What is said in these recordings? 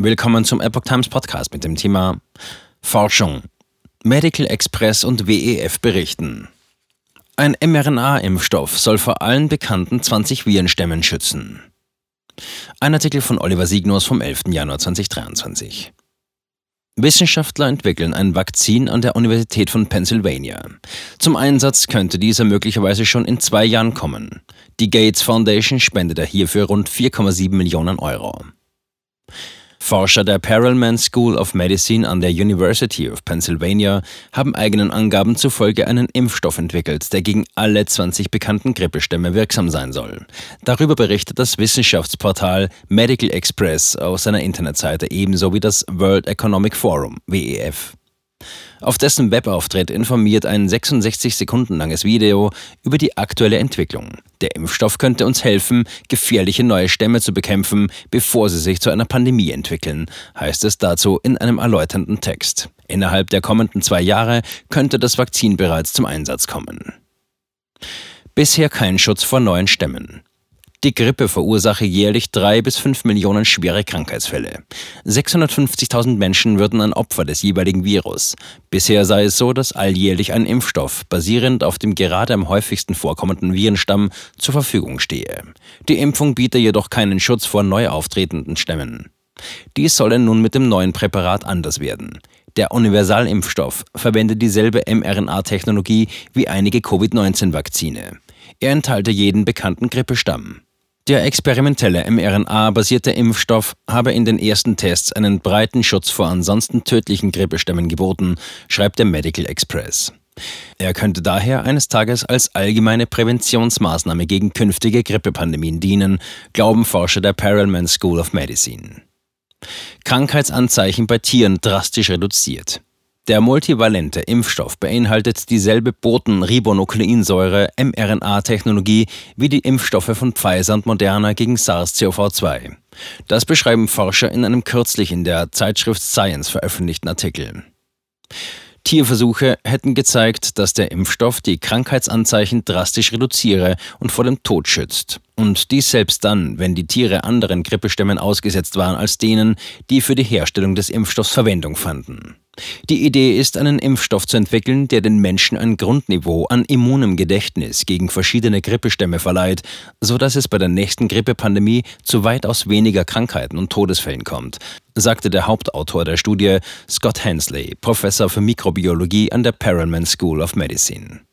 Willkommen zum Epoch Times Podcast mit dem Thema Forschung. Medical Express und WEF berichten. Ein mRNA-Impfstoff soll vor allen bekannten 20 Virenstämmen schützen. Ein Artikel von Oliver Signus vom 11. Januar 2023. Wissenschaftler entwickeln ein Vakzin an der Universität von Pennsylvania. Zum Einsatz könnte dieser möglicherweise schon in zwei Jahren kommen. Die Gates Foundation spendete hierfür rund 4,7 Millionen Euro. Forscher der Perelman School of Medicine an der University of Pennsylvania haben eigenen Angaben zufolge einen Impfstoff entwickelt, der gegen alle 20 bekannten Grippestämme wirksam sein soll. Darüber berichtet das Wissenschaftsportal Medical Express auf seiner Internetseite ebenso wie das World Economic Forum WEF. Auf dessen Webauftritt informiert ein 66 Sekunden langes Video über die aktuelle Entwicklung. Der Impfstoff könnte uns helfen, gefährliche neue Stämme zu bekämpfen, bevor sie sich zu einer Pandemie entwickeln, heißt es dazu in einem erläuternden Text. Innerhalb der kommenden zwei Jahre könnte das Vakzin bereits zum Einsatz kommen. Bisher kein Schutz vor neuen Stämmen. Die Grippe verursache jährlich drei bis fünf Millionen schwere Krankheitsfälle. 650.000 Menschen würden ein Opfer des jeweiligen Virus. Bisher sei es so, dass alljährlich ein Impfstoff, basierend auf dem gerade am häufigsten vorkommenden Virenstamm, zur Verfügung stehe. Die Impfung biete jedoch keinen Schutz vor neu auftretenden Stämmen. Dies solle nun mit dem neuen Präparat anders werden. Der Universalimpfstoff verwendet dieselbe mRNA-Technologie wie einige Covid-19-Vakzine. Er enthalte jeden bekannten Grippestamm. Der experimentelle mRNA-basierte Impfstoff habe in den ersten Tests einen breiten Schutz vor ansonsten tödlichen Grippestämmen geboten, schreibt der Medical Express. Er könnte daher eines Tages als allgemeine Präventionsmaßnahme gegen künftige Grippepandemien dienen, glauben Forscher der Perelman School of Medicine. Krankheitsanzeichen bei Tieren drastisch reduziert. Der multivalente Impfstoff beinhaltet dieselbe Botenribonukleinsäure mRNA-Technologie wie die Impfstoffe von Pfizer und Moderna gegen SARS-CoV-2. Das beschreiben Forscher in einem kürzlich in der Zeitschrift Science veröffentlichten Artikel. Tierversuche hätten gezeigt, dass der Impfstoff die Krankheitsanzeichen drastisch reduziere und vor dem Tod schützt. Und dies selbst dann, wenn die Tiere anderen Grippestämmen ausgesetzt waren als denen, die für die Herstellung des Impfstoffs Verwendung fanden. Die Idee ist, einen Impfstoff zu entwickeln, der den Menschen ein Grundniveau an immunem Gedächtnis gegen verschiedene Grippestämme verleiht, so dass es bei der nächsten Grippepandemie zu weitaus weniger Krankheiten und Todesfällen kommt, sagte der Hauptautor der Studie Scott Hensley, Professor für Mikrobiologie an der Perelman School of Medicine.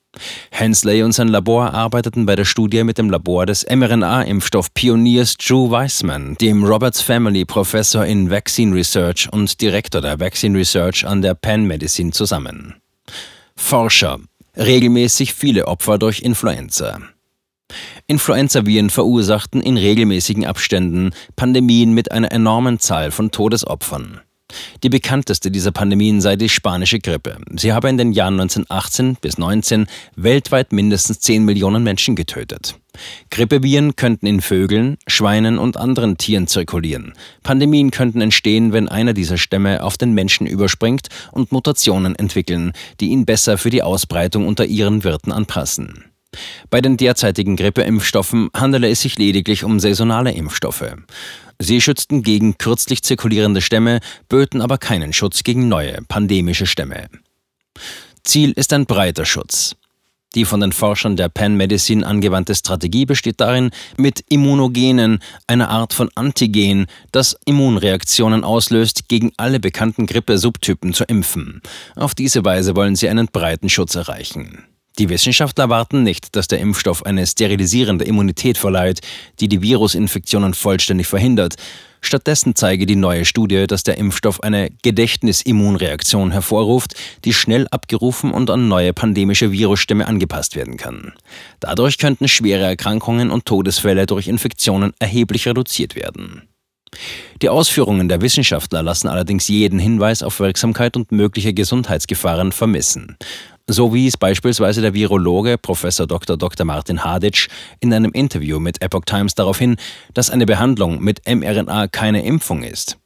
Hensley und sein Labor arbeiteten bei der Studie mit dem Labor des mRNA-Impfstoff-Pioniers Drew Weissman, dem Roberts Family Professor in Vaccine Research und Direktor der Vaccine Research an der Penn Medicine zusammen. Forscher. Regelmäßig viele Opfer durch Influenza. Influenzaviren verursachten in regelmäßigen Abständen Pandemien mit einer enormen Zahl von Todesopfern. Die bekannteste dieser Pandemien sei die spanische Grippe. Sie habe in den Jahren 1918 bis 19 weltweit mindestens 10 Millionen Menschen getötet. Grippeviren könnten in Vögeln, Schweinen und anderen Tieren zirkulieren. Pandemien könnten entstehen, wenn einer dieser Stämme auf den Menschen überspringt und Mutationen entwickeln, die ihn besser für die Ausbreitung unter ihren Wirten anpassen. Bei den derzeitigen Grippeimpfstoffen handele es sich lediglich um saisonale Impfstoffe. Sie schützten gegen kürzlich zirkulierende Stämme, böten aber keinen Schutz gegen neue pandemische Stämme. Ziel ist ein breiter Schutz. Die von den Forschern der Penn Medicine angewandte Strategie besteht darin, mit Immunogenen, einer Art von Antigen, das Immunreaktionen auslöst, gegen alle bekannten Grippe-Subtypen zu impfen. Auf diese Weise wollen sie einen breiten Schutz erreichen. Die Wissenschaftler erwarten nicht, dass der Impfstoff eine sterilisierende Immunität verleiht, die die Virusinfektionen vollständig verhindert. Stattdessen zeige die neue Studie, dass der Impfstoff eine Gedächtnisimmunreaktion hervorruft, die schnell abgerufen und an neue pandemische Virusstämme angepasst werden kann. Dadurch könnten schwere Erkrankungen und Todesfälle durch Infektionen erheblich reduziert werden. Die Ausführungen der Wissenschaftler lassen allerdings jeden Hinweis auf Wirksamkeit und mögliche Gesundheitsgefahren vermissen. So wies beispielsweise der Virologe Prof. Dr. Dr. Martin Haditsch in einem Interview mit Epoch Times darauf hin, dass eine Behandlung mit mRNA keine Impfung ist.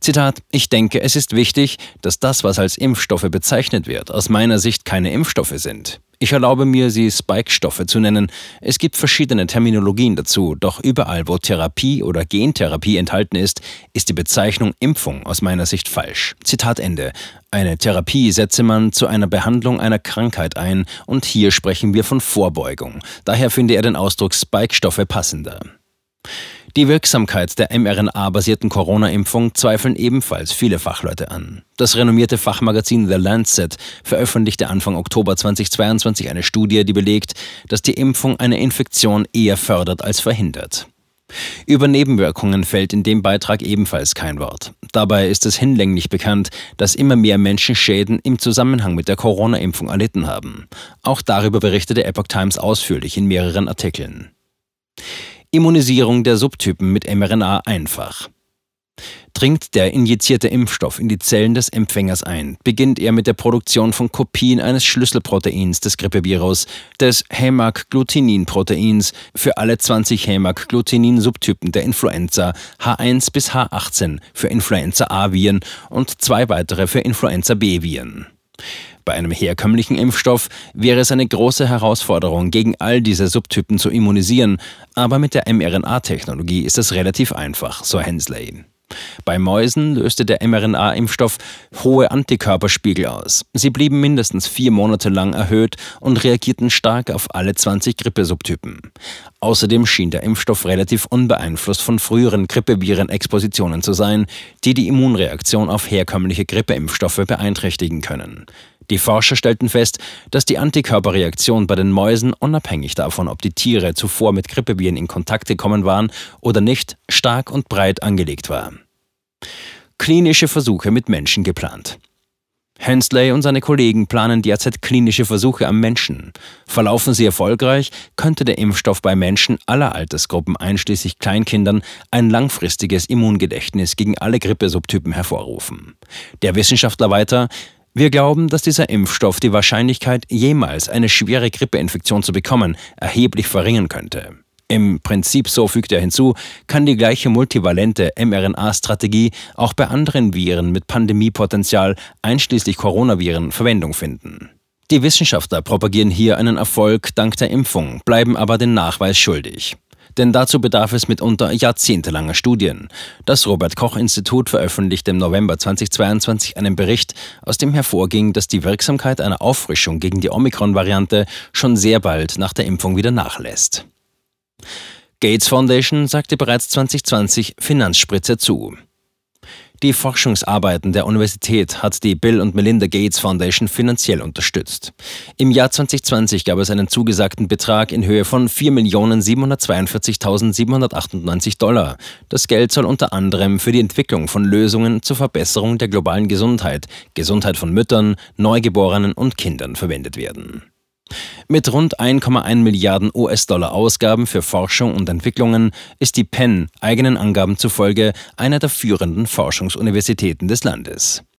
Zitat, ich denke, es ist wichtig, dass das, was als Impfstoffe bezeichnet wird, aus meiner Sicht keine Impfstoffe sind. Ich erlaube mir, sie Spike-Stoffe zu nennen. Es gibt verschiedene Terminologien dazu, doch überall, wo Therapie oder Gentherapie enthalten ist, ist die Bezeichnung Impfung aus meiner Sicht falsch. Zitat Ende. Eine Therapie setze man zu einer Behandlung einer Krankheit ein und hier sprechen wir von Vorbeugung. Daher finde er den Ausdruck Spike-Stoffe passender. Die Wirksamkeit der mRNA-basierten Corona-Impfung zweifeln ebenfalls viele Fachleute an. Das renommierte Fachmagazin The Lancet veröffentlichte Anfang Oktober 2022 eine Studie, die belegt, dass die Impfung eine Infektion eher fördert als verhindert. Über Nebenwirkungen fällt in dem Beitrag ebenfalls kein Wort. Dabei ist es hinlänglich bekannt, dass immer mehr Menschen Schäden im Zusammenhang mit der Corona-Impfung erlitten haben. Auch darüber berichtete Epoch Times ausführlich in mehreren Artikeln. Immunisierung der Subtypen mit mRNA einfach. Dringt der injizierte Impfstoff in die Zellen des Empfängers ein, beginnt er mit der Produktion von Kopien eines Schlüsselproteins des Grippevirus, des Hämaggglutinin-Proteins, für alle 20 Hämaggglutinin-Subtypen der Influenza H1 bis H18 für Influenza A-Viren und zwei weitere für Influenza B-Viren. Bei einem herkömmlichen Impfstoff wäre es eine große Herausforderung, gegen all diese Subtypen zu immunisieren, aber mit der mRNA-Technologie ist es relativ einfach, so Hensley. Bei Mäusen löste der mRNA-Impfstoff hohe Antikörperspiegel aus. Sie blieben mindestens vier Monate lang erhöht und reagierten stark auf alle 20 Grippesubtypen. Außerdem schien der Impfstoff relativ unbeeinflusst von früheren Grippeviren-Expositionen zu sein, die die Immunreaktion auf herkömmliche Grippeimpfstoffe beeinträchtigen können. Die Forscher stellten fest, dass die Antikörperreaktion bei den Mäusen unabhängig davon, ob die Tiere zuvor mit Grippeviren in Kontakt gekommen waren oder nicht, stark und breit angelegt war. Klinische Versuche mit Menschen geplant. Hensley und seine Kollegen planen derzeit klinische Versuche am Menschen. Verlaufen sie erfolgreich, könnte der Impfstoff bei Menschen aller Altersgruppen einschließlich Kleinkindern ein langfristiges Immungedächtnis gegen alle Grippesubtypen hervorrufen. Der Wissenschaftler weiter, wir glauben, dass dieser Impfstoff die Wahrscheinlichkeit, jemals eine schwere Grippeinfektion zu bekommen, erheblich verringern könnte. Im Prinzip, so fügt er hinzu, kann die gleiche multivalente mRNA-Strategie auch bei anderen Viren mit Pandemiepotenzial, einschließlich Coronaviren, Verwendung finden. Die Wissenschaftler propagieren hier einen Erfolg dank der Impfung, bleiben aber den Nachweis schuldig denn dazu bedarf es mitunter jahrzehntelanger Studien. Das Robert Koch Institut veröffentlichte im November 2022 einen Bericht, aus dem hervorging, dass die Wirksamkeit einer Auffrischung gegen die Omikron-Variante schon sehr bald nach der Impfung wieder nachlässt. Gates Foundation sagte bereits 2020 Finanzspritze zu. Die Forschungsarbeiten der Universität hat die Bill und Melinda Gates Foundation finanziell unterstützt. Im Jahr 2020 gab es einen zugesagten Betrag in Höhe von 4.742.798 Dollar. Das Geld soll unter anderem für die Entwicklung von Lösungen zur Verbesserung der globalen Gesundheit, Gesundheit von Müttern, Neugeborenen und Kindern verwendet werden. Mit rund 1,1 Milliarden US-Dollar Ausgaben für Forschung und Entwicklungen ist die Penn eigenen Angaben zufolge einer der führenden Forschungsuniversitäten des Landes.